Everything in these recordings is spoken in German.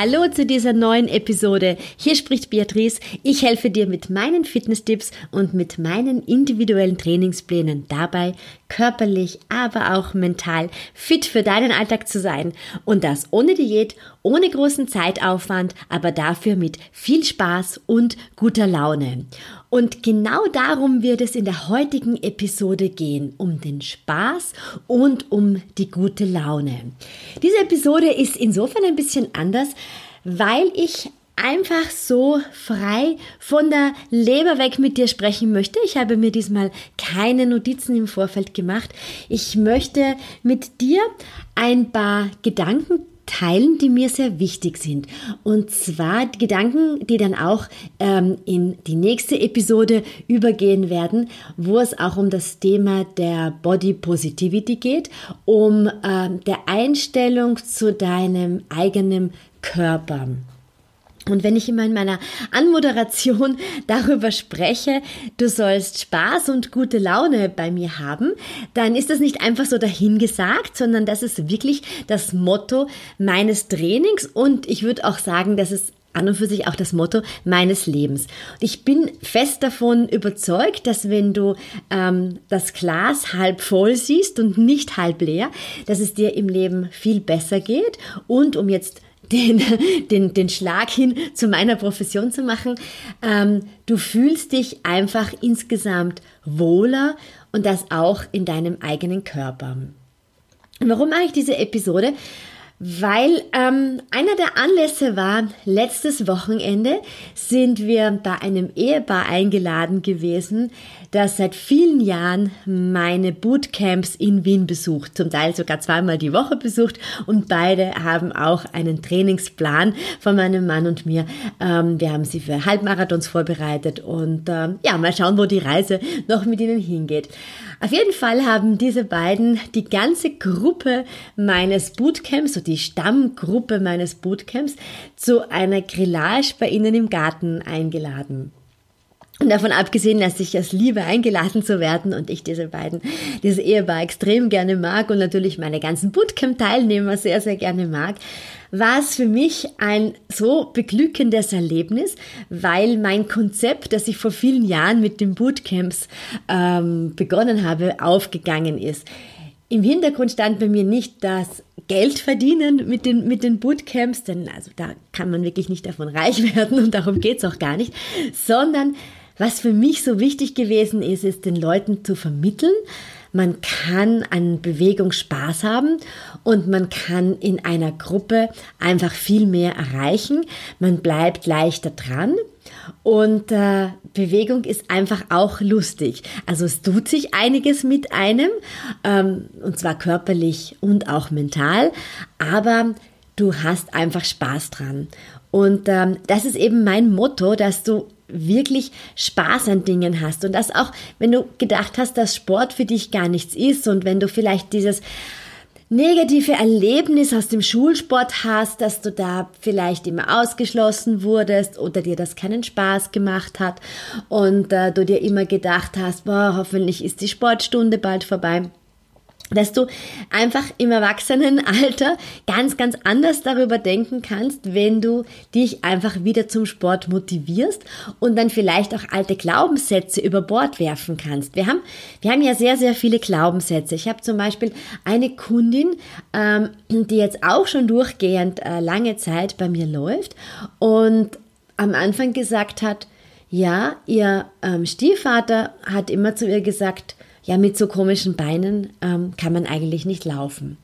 Hallo zu dieser neuen Episode. Hier spricht Beatrice. Ich helfe dir mit meinen Fitnesstipps und mit meinen individuellen Trainingsplänen dabei, körperlich, aber auch mental fit für deinen Alltag zu sein. Und das ohne Diät, ohne großen Zeitaufwand, aber dafür mit viel Spaß und guter Laune. Und genau darum wird es in der heutigen Episode gehen, um den Spaß und um die gute Laune. Diese Episode ist insofern ein bisschen anders, weil ich einfach so frei von der Leber weg mit dir sprechen möchte. Ich habe mir diesmal keine Notizen im Vorfeld gemacht. Ich möchte mit dir ein paar Gedanken teilen, die mir sehr wichtig sind. Und zwar Gedanken, die dann auch ähm, in die nächste Episode übergehen werden, wo es auch um das Thema der Body Positivity geht, um ähm, der Einstellung zu deinem eigenen Körper. Und wenn ich immer in meiner Anmoderation darüber spreche, du sollst Spaß und gute Laune bei mir haben, dann ist das nicht einfach so dahingesagt, sondern das ist wirklich das Motto meines Trainings und ich würde auch sagen, das ist an und für sich auch das Motto meines Lebens. Ich bin fest davon überzeugt, dass wenn du ähm, das Glas halb voll siehst und nicht halb leer, dass es dir im Leben viel besser geht. Und um jetzt den, den, den Schlag hin zu meiner Profession zu machen. Ähm, du fühlst dich einfach insgesamt wohler und das auch in deinem eigenen Körper. Warum mache ich diese Episode? Weil ähm, einer der Anlässe war, letztes Wochenende sind wir bei einem Ehepaar eingeladen gewesen, das seit vielen Jahren meine Bootcamps in Wien besucht, zum Teil sogar zweimal die Woche besucht und beide haben auch einen Trainingsplan von meinem Mann und mir. Ähm, wir haben sie für Halbmarathons vorbereitet und ähm, ja, mal schauen, wo die Reise noch mit ihnen hingeht. Auf jeden Fall haben diese beiden die ganze Gruppe meines Bootcamps, so die Stammgruppe meines Bootcamps, zu einer Grillage bei ihnen im Garten eingeladen. Und davon abgesehen, dass ich es liebe, eingeladen zu werden und ich diese beiden, dieses Ehepaar extrem gerne mag und natürlich meine ganzen Bootcamp-Teilnehmer sehr, sehr gerne mag, war es für mich ein so beglückendes Erlebnis, weil mein Konzept, das ich vor vielen Jahren mit den Bootcamps ähm, begonnen habe, aufgegangen ist. Im Hintergrund stand bei mir nicht das Geld verdienen mit den, mit den Bootcamps, denn also da kann man wirklich nicht davon reich werden und darum geht's auch gar nicht, sondern was für mich so wichtig gewesen ist, ist den Leuten zu vermitteln, man kann an Bewegung Spaß haben und man kann in einer Gruppe einfach viel mehr erreichen. Man bleibt leichter dran und äh, Bewegung ist einfach auch lustig. Also es tut sich einiges mit einem, ähm, und zwar körperlich und auch mental, aber du hast einfach Spaß dran. Und ähm, das ist eben mein Motto, dass du wirklich Spaß an Dingen hast und das auch, wenn du gedacht hast, dass Sport für dich gar nichts ist und wenn du vielleicht dieses negative Erlebnis aus dem Schulsport hast, dass du da vielleicht immer ausgeschlossen wurdest oder dir das keinen Spaß gemacht hat und äh, du dir immer gedacht hast, boah, hoffentlich ist die Sportstunde bald vorbei dass du einfach im Erwachsenenalter ganz, ganz anders darüber denken kannst, wenn du dich einfach wieder zum Sport motivierst und dann vielleicht auch alte Glaubenssätze über Bord werfen kannst. Wir haben, wir haben ja sehr, sehr viele Glaubenssätze. Ich habe zum Beispiel eine Kundin, ähm, die jetzt auch schon durchgehend äh, lange Zeit bei mir läuft und am Anfang gesagt hat, ja, ihr ähm, Stiefvater hat immer zu ihr gesagt, ja, mit so komischen Beinen ähm, kann man eigentlich nicht laufen.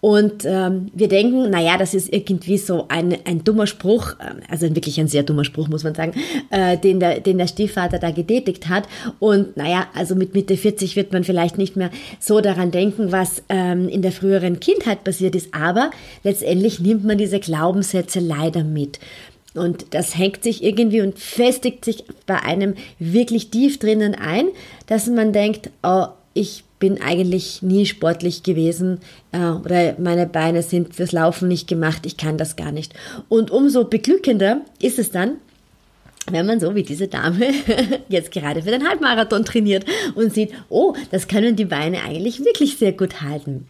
Und ähm, wir denken, naja, das ist irgendwie so ein, ein dummer Spruch, äh, also wirklich ein sehr dummer Spruch, muss man sagen, äh, den, der, den der Stiefvater da getätigt hat. Und naja, also mit Mitte 40 wird man vielleicht nicht mehr so daran denken, was ähm, in der früheren Kindheit passiert ist. Aber letztendlich nimmt man diese Glaubenssätze leider mit. Und das hängt sich irgendwie und festigt sich bei einem wirklich tief drinnen ein, dass man denkt, oh, ich bin eigentlich nie sportlich gewesen äh, oder meine Beine sind fürs Laufen nicht gemacht, ich kann das gar nicht. Und umso beglückender ist es dann, wenn man so wie diese Dame jetzt gerade für den Halbmarathon trainiert und sieht, oh, das können die Beine eigentlich wirklich sehr gut halten.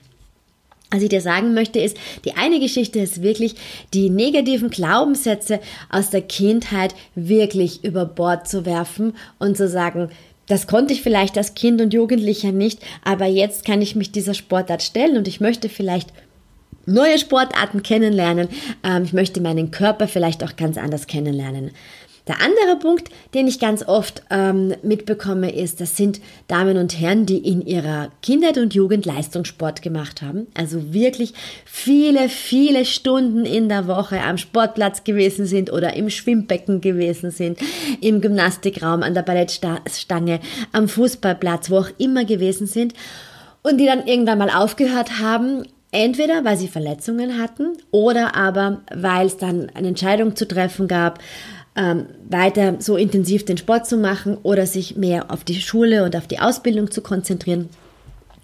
Was ich dir sagen möchte, ist, die eine Geschichte ist wirklich, die negativen Glaubenssätze aus der Kindheit wirklich über Bord zu werfen und zu sagen, das konnte ich vielleicht als Kind und Jugendlicher nicht, aber jetzt kann ich mich dieser Sportart stellen und ich möchte vielleicht neue Sportarten kennenlernen. Ähm, ich möchte meinen Körper vielleicht auch ganz anders kennenlernen. Der andere Punkt, den ich ganz oft ähm, mitbekomme, ist, das sind Damen und Herren, die in ihrer Kindheit und Jugend Leistungssport gemacht haben. Also wirklich viele, viele Stunden in der Woche am Sportplatz gewesen sind oder im Schwimmbecken gewesen sind, im Gymnastikraum, an der Ballettstange, am Fußballplatz, wo auch immer gewesen sind. Und die dann irgendwann mal aufgehört haben, Entweder weil sie Verletzungen hatten oder aber weil es dann eine Entscheidung zu treffen gab, ähm, weiter so intensiv den Sport zu machen oder sich mehr auf die Schule und auf die Ausbildung zu konzentrieren.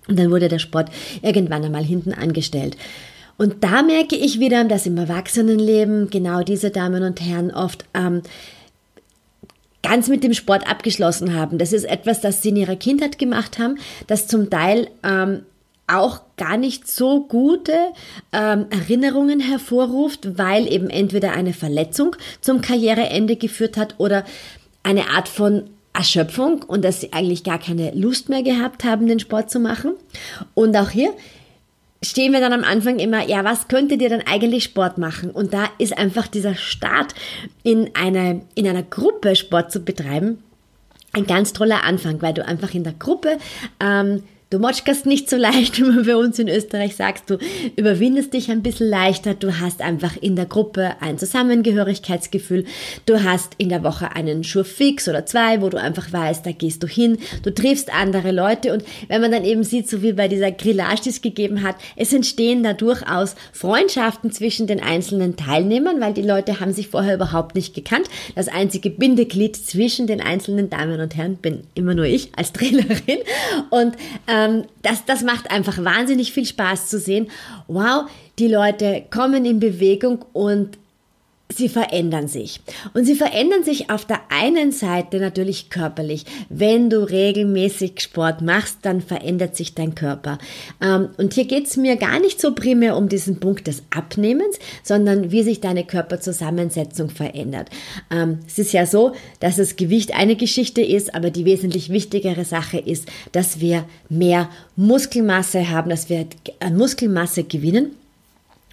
Und dann wurde der Sport irgendwann einmal hinten angestellt. Und da merke ich wieder, dass im Erwachsenenleben genau diese Damen und Herren oft ähm, ganz mit dem Sport abgeschlossen haben. Das ist etwas, das sie in ihrer Kindheit gemacht haben, das zum Teil ähm, auch gar nicht so gute ähm, Erinnerungen hervorruft, weil eben entweder eine Verletzung zum Karriereende geführt hat oder eine Art von Erschöpfung und dass sie eigentlich gar keine Lust mehr gehabt haben, den Sport zu machen. Und auch hier stehen wir dann am Anfang immer, ja, was könntet ihr denn eigentlich Sport machen? Und da ist einfach dieser Start in, eine, in einer Gruppe Sport zu betreiben ein ganz toller Anfang, weil du einfach in der Gruppe ähm, Du motschkast nicht so leicht, wie man bei uns in Österreich sagt. Du überwindest dich ein bisschen leichter. Du hast einfach in der Gruppe ein Zusammengehörigkeitsgefühl. Du hast in der Woche einen Schurfix oder zwei, wo du einfach weißt, da gehst du hin. Du triffst andere Leute und wenn man dann eben sieht, so wie bei dieser Grillage, die es gegeben hat, es entstehen da durchaus Freundschaften zwischen den einzelnen Teilnehmern, weil die Leute haben sich vorher überhaupt nicht gekannt. Das einzige Bindeglied zwischen den einzelnen Damen und Herren bin immer nur ich als Trainerin und äh, ähm, das, das macht einfach wahnsinnig viel Spaß zu sehen. Wow, die Leute kommen in Bewegung und sie verändern sich. Und sie verändern sich auf der einen Seite natürlich körperlich. Wenn du regelmäßig Sport machst, dann verändert sich dein Körper. Ähm, und hier geht es mir gar nicht so primär um diesen Punkt des Abnehmens, sondern wie sich deine Körperzusammensetzung verändert. Ähm, es ist ja so, dass das Gewicht eine Geschichte ist, aber die wesentlich wichtigere Sache ist, dass wir mehr Muskelmasse haben, dass wir Muskelmasse gewinnen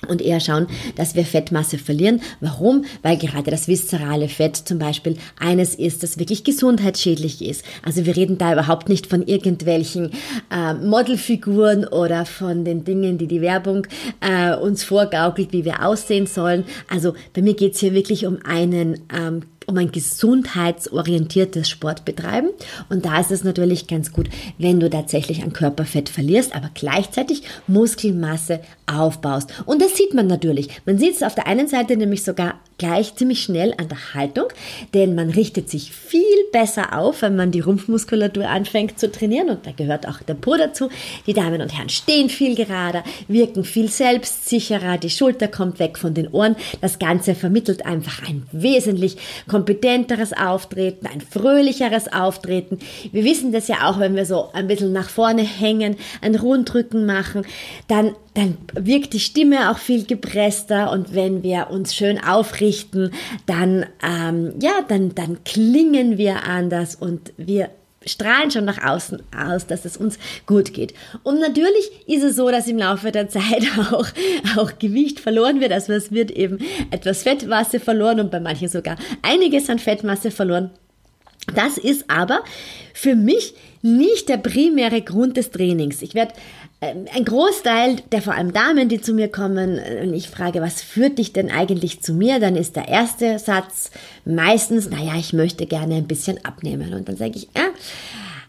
und eher schauen, dass wir Fettmasse verlieren. Warum? Weil gerade das viszerale Fett zum Beispiel eines ist, das wirklich gesundheitsschädlich ist. Also wir reden da überhaupt nicht von irgendwelchen äh, Modelfiguren oder von den Dingen, die die Werbung äh, uns vorgaukelt, wie wir aussehen sollen. Also bei mir geht's hier wirklich um einen ähm, um ein gesundheitsorientiertes Sportbetreiben. Und da ist es natürlich ganz gut, wenn du tatsächlich an Körperfett verlierst, aber gleichzeitig Muskelmasse aufbaust. Und das sieht man natürlich. Man sieht es auf der einen Seite nämlich sogar gleich ziemlich schnell an der Haltung, denn man richtet sich viel besser auf, wenn man die Rumpfmuskulatur anfängt zu trainieren und da gehört auch der Po dazu. Die Damen und Herren stehen viel gerader, wirken viel selbstsicherer, die Schulter kommt weg von den Ohren. Das Ganze vermittelt einfach ein wesentlich kompetenteres Auftreten, ein fröhlicheres Auftreten. Wir wissen das ja auch, wenn wir so ein bisschen nach vorne hängen, ein Rundrücken machen, dann dann wirkt die Stimme auch viel gepresster und wenn wir uns schön aufrichten, dann, ähm, ja, dann, dann klingen wir anders und wir strahlen schon nach außen aus, dass es uns gut geht. Und natürlich ist es so, dass im Laufe der Zeit auch, auch Gewicht verloren wird. Also es wird eben etwas Fettmasse verloren und bei manchen sogar einiges an Fettmasse verloren. Das ist aber für mich nicht der primäre Grund des Trainings. Ich werde ein Großteil der vor allem Damen, die zu mir kommen, äh, und ich frage, was führt dich denn eigentlich zu mir? Dann ist der erste Satz meistens, naja, ich möchte gerne ein bisschen abnehmen. Und dann sage ich, ja,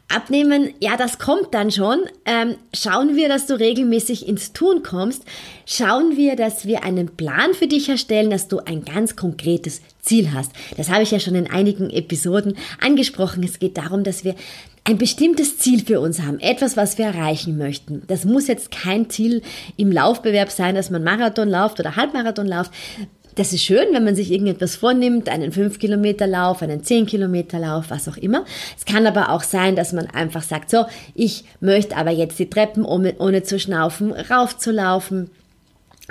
Abnehmen, ja, das kommt dann schon. Ähm, schauen wir, dass du regelmäßig ins Tun kommst. Schauen wir, dass wir einen Plan für dich erstellen, dass du ein ganz konkretes Ziel hast. Das habe ich ja schon in einigen Episoden angesprochen. Es geht darum, dass wir ein bestimmtes Ziel für uns haben, etwas, was wir erreichen möchten. Das muss jetzt kein Ziel im Laufbewerb sein, dass man Marathon läuft oder Halbmarathon läuft. Das ist schön, wenn man sich irgendetwas vornimmt, einen 5-Kilometer-Lauf, einen 10-Kilometer-Lauf, was auch immer. Es kann aber auch sein, dass man einfach sagt, so, ich möchte aber jetzt die Treppen, ohne, ohne zu schnaufen, raufzulaufen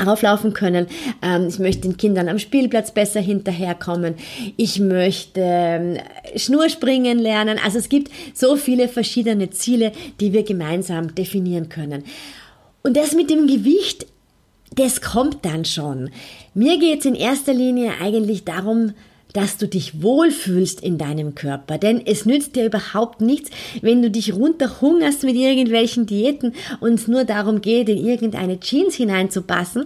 auflaufen können. Ähm, ich möchte den Kindern am Spielplatz besser hinterherkommen. Ich möchte ähm, Schnurspringen lernen. Also es gibt so viele verschiedene Ziele, die wir gemeinsam definieren können. Und das mit dem Gewicht das kommt dann schon. Mir geht es in erster Linie eigentlich darum, dass du dich wohlfühlst in deinem Körper. Denn es nützt dir überhaupt nichts, wenn du dich runterhungerst mit irgendwelchen Diäten und es nur darum geht, in irgendeine Jeans hineinzupassen,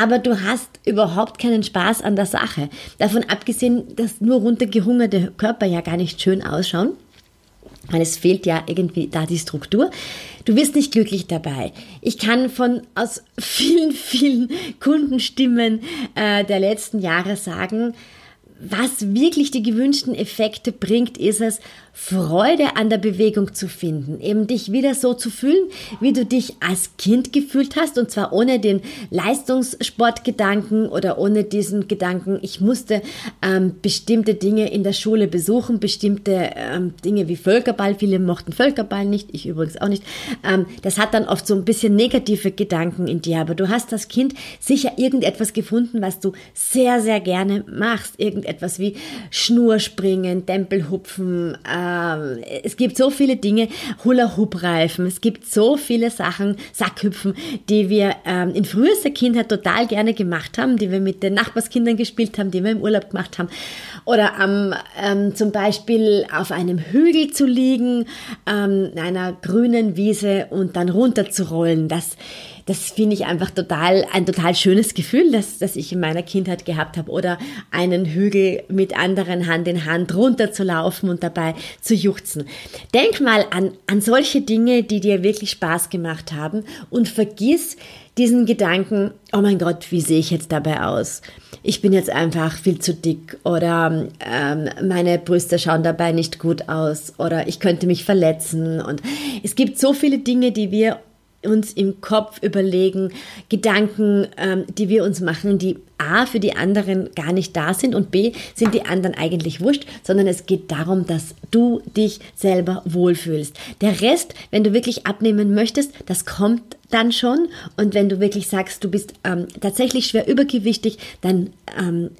aber du hast überhaupt keinen Spaß an der Sache. Davon abgesehen, dass nur runtergehungerte Körper ja gar nicht schön ausschauen. Weil es fehlt ja irgendwie da die Struktur. Du wirst nicht glücklich dabei. Ich kann von aus vielen, vielen Kundenstimmen äh, der letzten Jahre sagen, was wirklich die gewünschten Effekte bringt, ist es, Freude an der Bewegung zu finden, eben dich wieder so zu fühlen, wie du dich als Kind gefühlt hast und zwar ohne den Leistungssportgedanken oder ohne diesen Gedanken, ich musste ähm, bestimmte Dinge in der Schule besuchen, bestimmte ähm, Dinge wie Völkerball, viele mochten Völkerball nicht, ich übrigens auch nicht. Ähm, das hat dann oft so ein bisschen negative Gedanken in dir, aber du hast als Kind sicher irgendetwas gefunden, was du sehr, sehr gerne machst, irgendetwas wie Schnurspringen, Tempelhupfen, äh, ähm, es gibt so viele Dinge, Hula-Hoop-Reifen, es gibt so viele Sachen, Sackhüpfen, die wir ähm, in frühester Kindheit total gerne gemacht haben, die wir mit den Nachbarskindern gespielt haben, die wir im Urlaub gemacht haben. Oder ähm, ähm, zum Beispiel auf einem Hügel zu liegen, ähm, in einer grünen Wiese und dann runterzurollen. Das das finde ich einfach total, ein total schönes Gefühl, das, das ich in meiner Kindheit gehabt habe. Oder einen Hügel mit anderen Hand in Hand runterzulaufen und dabei zu juchzen. Denk mal an, an solche Dinge, die dir wirklich Spaß gemacht haben und vergiss diesen Gedanken, oh mein Gott, wie sehe ich jetzt dabei aus? Ich bin jetzt einfach viel zu dick oder ähm, meine Brüste schauen dabei nicht gut aus oder ich könnte mich verletzen. Und es gibt so viele Dinge, die wir uns im Kopf überlegen, Gedanken, ähm, die wir uns machen, die A für die anderen gar nicht da sind und B sind die anderen eigentlich wurscht, sondern es geht darum, dass du dich selber wohlfühlst. Der Rest, wenn du wirklich abnehmen möchtest, das kommt dann schon und wenn du wirklich sagst, du bist ähm, tatsächlich schwer übergewichtig, dann ähm,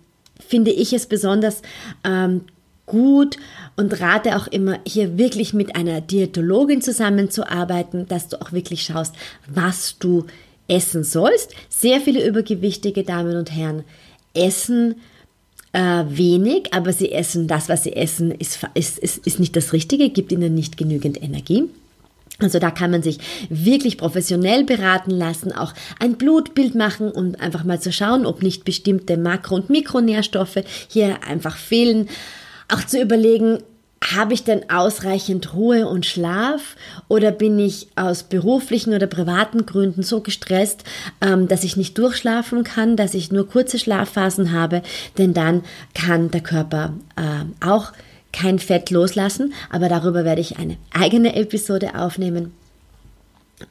finde ich es besonders ähm, gut und rate auch immer, hier wirklich mit einer Diätologin zusammenzuarbeiten, dass du auch wirklich schaust, was du essen sollst. Sehr viele übergewichtige Damen und Herren essen äh, wenig, aber sie essen das, was sie essen, ist, ist, ist, ist nicht das Richtige, gibt ihnen nicht genügend Energie. Also da kann man sich wirklich professionell beraten lassen, auch ein Blutbild machen, um einfach mal zu schauen, ob nicht bestimmte Makro- und Mikronährstoffe hier einfach fehlen. Auch zu überlegen, habe ich denn ausreichend Ruhe und Schlaf oder bin ich aus beruflichen oder privaten Gründen so gestresst, ähm, dass ich nicht durchschlafen kann, dass ich nur kurze Schlafphasen habe, denn dann kann der Körper äh, auch kein Fett loslassen, aber darüber werde ich eine eigene Episode aufnehmen.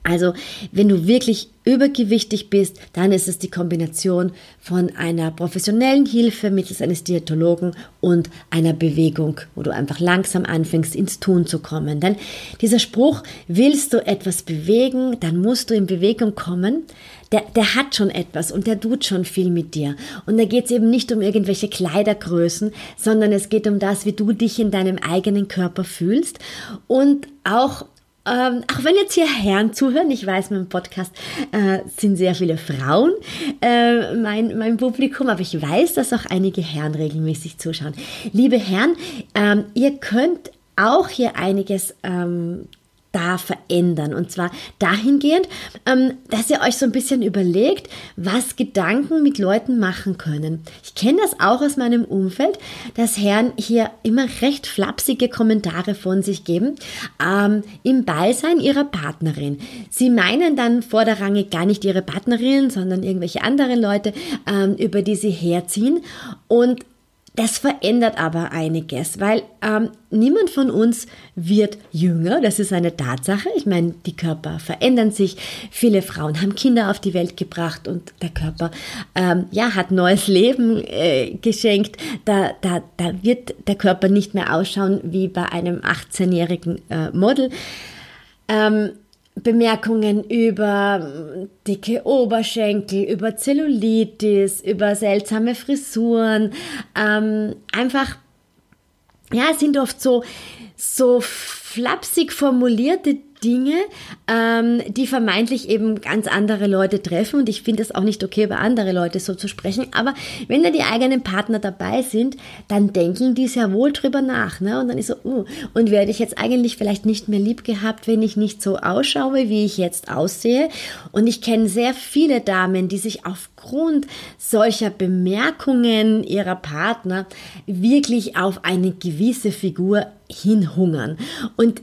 Also, wenn du wirklich übergewichtig bist, dann ist es die Kombination von einer professionellen Hilfe mittels eines Diätologen und einer Bewegung, wo du einfach langsam anfängst, ins Tun zu kommen. Denn dieser Spruch, willst du etwas bewegen, dann musst du in Bewegung kommen, der, der hat schon etwas und der tut schon viel mit dir. Und da geht es eben nicht um irgendwelche Kleidergrößen, sondern es geht um das, wie du dich in deinem eigenen Körper fühlst und auch ähm, auch wenn jetzt hier Herren zuhören, ich weiß, mein Podcast äh, sind sehr viele Frauen, äh, mein, mein Publikum, aber ich weiß, dass auch einige Herren regelmäßig zuschauen. Liebe Herren, ähm, ihr könnt auch hier einiges ähm, da verändern. Und zwar dahingehend, ähm, dass ihr euch so ein bisschen überlegt, was Gedanken mit Leuten machen können. Ich kenne das auch aus meinem Umfeld, dass Herren hier immer recht flapsige Kommentare von sich geben ähm, im Beisein ihrer Partnerin. Sie meinen dann vorderrangig gar nicht ihre Partnerin, sondern irgendwelche anderen Leute, ähm, über die sie herziehen. Und das verändert aber einiges, weil ähm, niemand von uns wird jünger, das ist eine Tatsache. Ich meine, die Körper verändern sich. Viele Frauen haben Kinder auf die Welt gebracht und der Körper ähm, ja, hat neues Leben äh, geschenkt. Da, da, da wird der Körper nicht mehr ausschauen wie bei einem 18-jährigen äh, Model. Ähm, Bemerkungen über dicke Oberschenkel, über Zellulitis, über seltsame Frisuren. Ähm, einfach, ja, es sind oft so, so flapsig formulierte Dinge, ähm, die vermeintlich eben ganz andere Leute treffen. Und ich finde es auch nicht okay, über andere Leute so zu sprechen. Aber wenn da die eigenen Partner dabei sind, dann denken die sehr wohl drüber nach. Ne? Und dann ist so, uh, und werde ich jetzt eigentlich vielleicht nicht mehr lieb gehabt, wenn ich nicht so ausschaue, wie ich jetzt aussehe. Und ich kenne sehr viele Damen, die sich aufgrund solcher Bemerkungen ihrer Partner wirklich auf eine gewisse Figur hinhungern. Und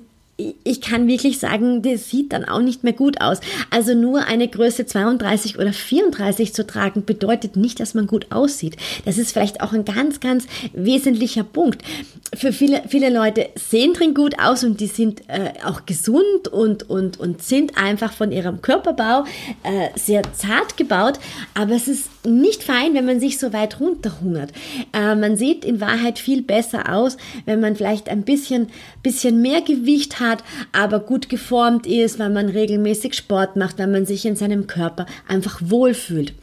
ich kann wirklich sagen, das sieht dann auch nicht mehr gut aus. Also nur eine Größe 32 oder 34 zu tragen bedeutet nicht, dass man gut aussieht. Das ist vielleicht auch ein ganz, ganz wesentlicher Punkt. Für viele, viele Leute sehen drin gut aus und die sind äh, auch gesund und, und, und sind einfach von ihrem Körperbau äh, sehr zart gebaut. Aber es ist nicht fein, wenn man sich so weit runterhungert. Äh, man sieht in Wahrheit viel besser aus, wenn man vielleicht ein bisschen, bisschen mehr Gewicht hat aber gut geformt ist, weil man regelmäßig Sport macht, weil man sich in seinem Körper einfach wohlfühlt.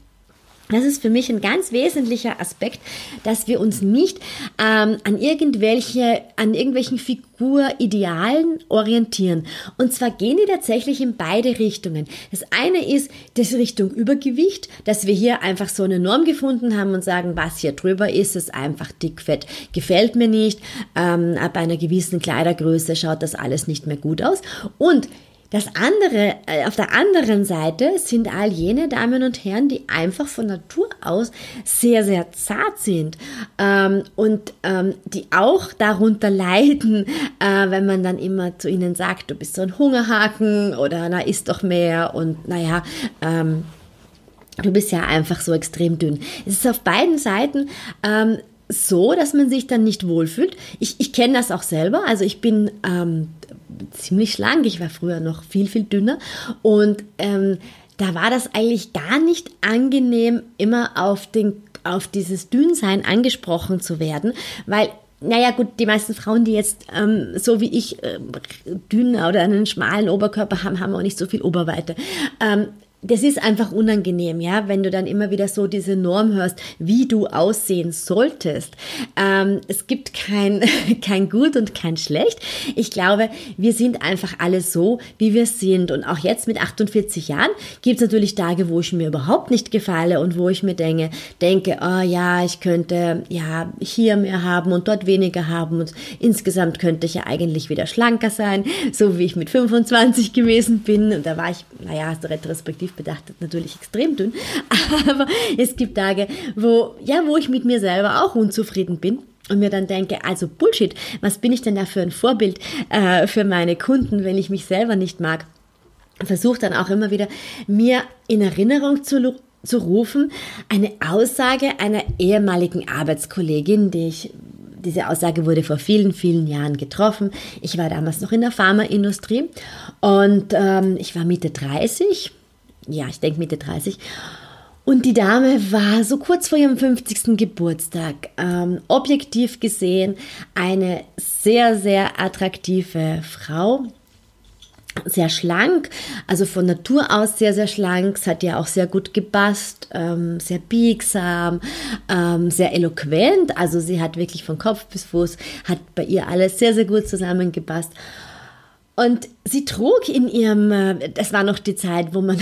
Das ist für mich ein ganz wesentlicher Aspekt, dass wir uns nicht ähm, an irgendwelche, an irgendwelchen Figuridealen orientieren. Und zwar gehen die tatsächlich in beide Richtungen. Das eine ist das Richtung Übergewicht, dass wir hier einfach so eine Norm gefunden haben und sagen, was hier drüber ist, ist einfach dickfett. Gefällt mir nicht. Ähm, ab einer gewissen Kleidergröße schaut das alles nicht mehr gut aus. Und das andere, äh, auf der anderen Seite sind all jene Damen und Herren, die einfach von Natur aus sehr, sehr zart sind ähm, und ähm, die auch darunter leiden, äh, wenn man dann immer zu ihnen sagt, du bist so ein Hungerhaken oder na, isst doch mehr und naja, ähm, du bist ja einfach so extrem dünn. Es ist auf beiden Seiten ähm, so, dass man sich dann nicht wohlfühlt. Ich, ich kenne das auch selber. Also ich bin ähm, ziemlich schlank. Ich war früher noch viel, viel dünner. Und ähm, da war das eigentlich gar nicht angenehm, immer auf, den, auf dieses Dünnsein angesprochen zu werden, weil naja, gut, die meisten Frauen, die jetzt ähm, so wie ich äh, dünn oder einen schmalen Oberkörper haben, haben auch nicht so viel Oberweite. Ähm, das ist einfach unangenehm, ja, wenn du dann immer wieder so diese Norm hörst, wie du aussehen solltest. Ähm, es gibt kein, kein Gut und kein Schlecht. Ich glaube, wir sind einfach alle so, wie wir sind. Und auch jetzt mit 48 Jahren gibt es natürlich Tage, wo ich mir überhaupt nicht gefalle und wo ich mir denke, denke, oh ja, ich könnte ja hier mehr haben und dort weniger haben und insgesamt könnte ich ja eigentlich wieder schlanker sein, so wie ich mit 25 gewesen bin. Und da war ich, naja, retrospektiv objektiv betrachtet natürlich extrem dünn, aber es gibt Tage, wo, ja, wo ich mit mir selber auch unzufrieden bin und mir dann denke, also Bullshit, was bin ich denn da für ein Vorbild äh, für meine Kunden, wenn ich mich selber nicht mag? Versuche dann auch immer wieder, mir in Erinnerung zu, zu rufen, eine Aussage einer ehemaligen Arbeitskollegin, die ich diese Aussage wurde vor vielen, vielen Jahren getroffen. Ich war damals noch in der Pharmaindustrie und ähm, ich war Mitte 30 ja, ich denke Mitte 30. Und die Dame war so kurz vor ihrem 50. Geburtstag, ähm, objektiv gesehen, eine sehr, sehr attraktive Frau. Sehr schlank, also von Natur aus sehr, sehr schlank. Es hat ja auch sehr gut gepasst, ähm, sehr biegsam, ähm, sehr eloquent. Also sie hat wirklich von Kopf bis Fuß, hat bei ihr alles sehr, sehr gut zusammengepasst. Und sie trug in ihrem, äh, das war noch die Zeit, wo man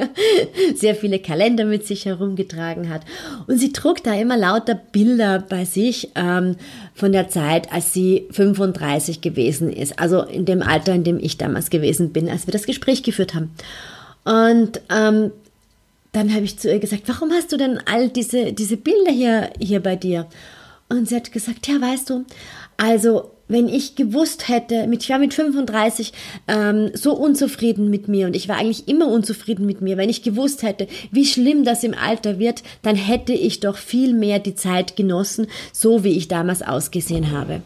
sehr viele Kalender mit sich herumgetragen hat. Und sie trug da immer lauter Bilder bei sich ähm, von der Zeit, als sie 35 gewesen ist. Also in dem Alter, in dem ich damals gewesen bin, als wir das Gespräch geführt haben. Und ähm, dann habe ich zu ihr gesagt, warum hast du denn all diese, diese Bilder hier, hier bei dir? Und sie hat gesagt, ja, weißt du, also wenn ich gewusst hätte, mit, ich war mit 35 ähm, so unzufrieden mit mir und ich war eigentlich immer unzufrieden mit mir, wenn ich gewusst hätte, wie schlimm das im Alter wird, dann hätte ich doch viel mehr die Zeit genossen, so wie ich damals ausgesehen habe.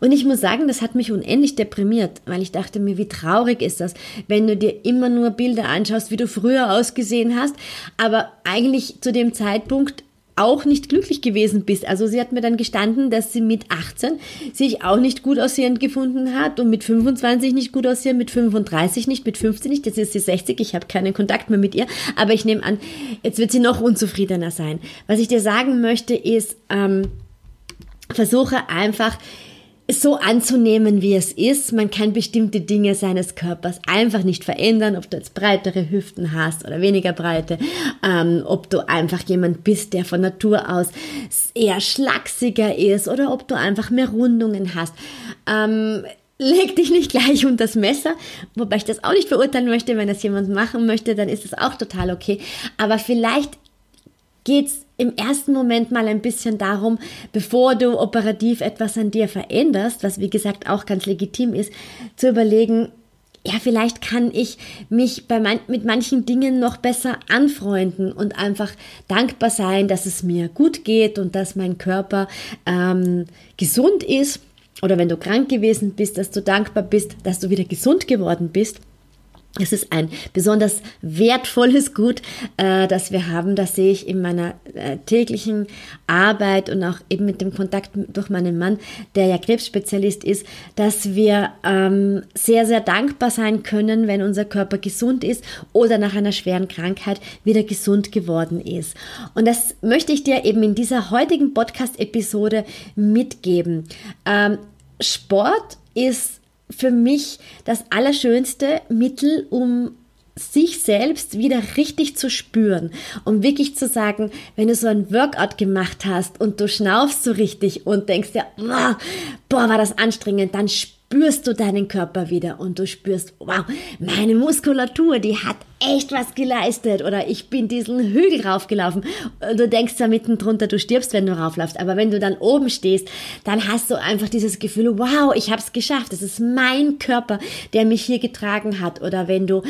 Und ich muss sagen, das hat mich unendlich deprimiert, weil ich dachte mir, wie traurig ist das, wenn du dir immer nur Bilder anschaust, wie du früher ausgesehen hast, aber eigentlich zu dem Zeitpunkt auch nicht glücklich gewesen bist. Also sie hat mir dann gestanden, dass sie mit 18 sich auch nicht gut aussehend gefunden hat und mit 25 nicht gut aussehen, mit 35 nicht, mit 15 nicht. Jetzt ist sie 60, ich habe keinen Kontakt mehr mit ihr, aber ich nehme an, jetzt wird sie noch unzufriedener sein. Was ich dir sagen möchte ist, ähm, versuche einfach so anzunehmen, wie es ist. Man kann bestimmte Dinge seines Körpers einfach nicht verändern, ob du jetzt breitere Hüften hast oder weniger breite, ähm, ob du einfach jemand bist, der von Natur aus eher schlachsiger ist oder ob du einfach mehr Rundungen hast. Ähm, leg dich nicht gleich unter das Messer, wobei ich das auch nicht verurteilen möchte, wenn das jemand machen möchte, dann ist das auch total okay. Aber vielleicht geht's im ersten Moment mal ein bisschen darum, bevor du operativ etwas an dir veränderst, was wie gesagt auch ganz legitim ist, zu überlegen, ja, vielleicht kann ich mich bei man mit manchen Dingen noch besser anfreunden und einfach dankbar sein, dass es mir gut geht und dass mein Körper ähm, gesund ist. Oder wenn du krank gewesen bist, dass du dankbar bist, dass du wieder gesund geworden bist. Es ist ein besonders wertvolles Gut, äh, das wir haben. Das sehe ich in meiner äh, täglichen Arbeit und auch eben mit dem Kontakt durch meinen Mann, der ja Krebsspezialist ist, dass wir ähm, sehr, sehr dankbar sein können, wenn unser Körper gesund ist oder nach einer schweren Krankheit wieder gesund geworden ist. Und das möchte ich dir eben in dieser heutigen Podcast-Episode mitgeben. Ähm, Sport ist für mich das allerschönste Mittel, um sich selbst wieder richtig zu spüren, um wirklich zu sagen, wenn du so ein Workout gemacht hast und du schnaufst so richtig und denkst dir, boah, war das anstrengend, dann spürst spürst du deinen Körper wieder und du spürst, wow, meine Muskulatur, die hat echt was geleistet oder ich bin diesen Hügel raufgelaufen. Und du denkst da mitten drunter, du stirbst, wenn du rauflaufst. Aber wenn du dann oben stehst, dann hast du einfach dieses Gefühl, wow, ich habe es geschafft. Das ist mein Körper, der mich hier getragen hat. Oder wenn du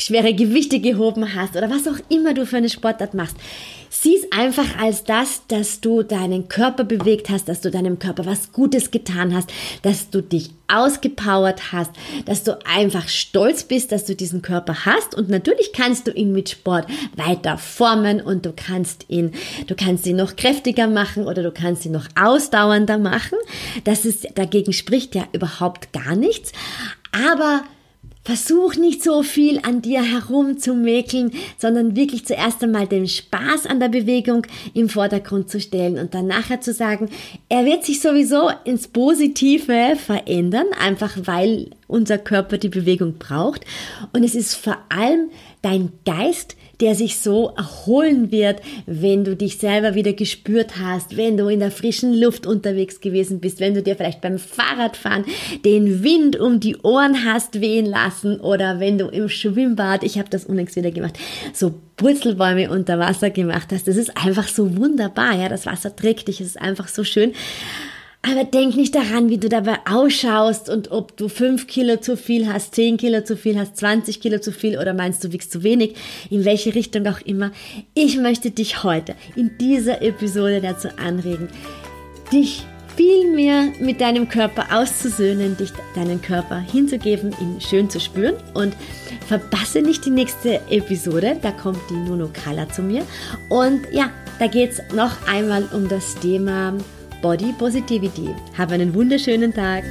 schwere Gewichte gehoben hast oder was auch immer du für eine Sportart machst. Sieh es einfach als das, dass du deinen Körper bewegt hast, dass du deinem Körper was Gutes getan hast, dass du dich ausgepowert hast, dass du einfach stolz bist, dass du diesen Körper hast und natürlich kannst du ihn mit Sport weiter formen und du kannst ihn, du kannst ihn noch kräftiger machen oder du kannst ihn noch ausdauernder machen. Das ist, dagegen spricht ja überhaupt gar nichts. Aber Versuch nicht so viel an dir herumzumäkeln, sondern wirklich zuerst einmal den Spaß an der Bewegung im Vordergrund zu stellen und dann nachher zu sagen, er wird sich sowieso ins Positive verändern, einfach weil unser Körper die Bewegung braucht. Und es ist vor allem dein Geist, der sich so erholen wird, wenn du dich selber wieder gespürt hast, wenn du in der frischen Luft unterwegs gewesen bist, wenn du dir vielleicht beim Fahrradfahren den Wind um die Ohren hast wehen lassen oder wenn du im Schwimmbad, ich habe das unlängst wieder gemacht, so Purzelbäume unter Wasser gemacht hast. Das ist einfach so wunderbar, ja, das Wasser trägt dich, es ist einfach so schön. Aber denk nicht daran, wie du dabei ausschaust und ob du fünf Kilo zu viel hast, zehn Kilo zu viel hast, 20 Kilo zu viel oder meinst du wiegst zu wenig, in welche Richtung auch immer. Ich möchte dich heute in dieser Episode dazu anregen, dich viel mehr mit deinem Körper auszusöhnen, dich deinen Körper hinzugeben, ihn schön zu spüren und verpasse nicht die nächste Episode, da kommt die Nuno Kala zu mir und ja, da geht es noch einmal um das Thema Body Positivity. Hab einen wunderschönen Tag.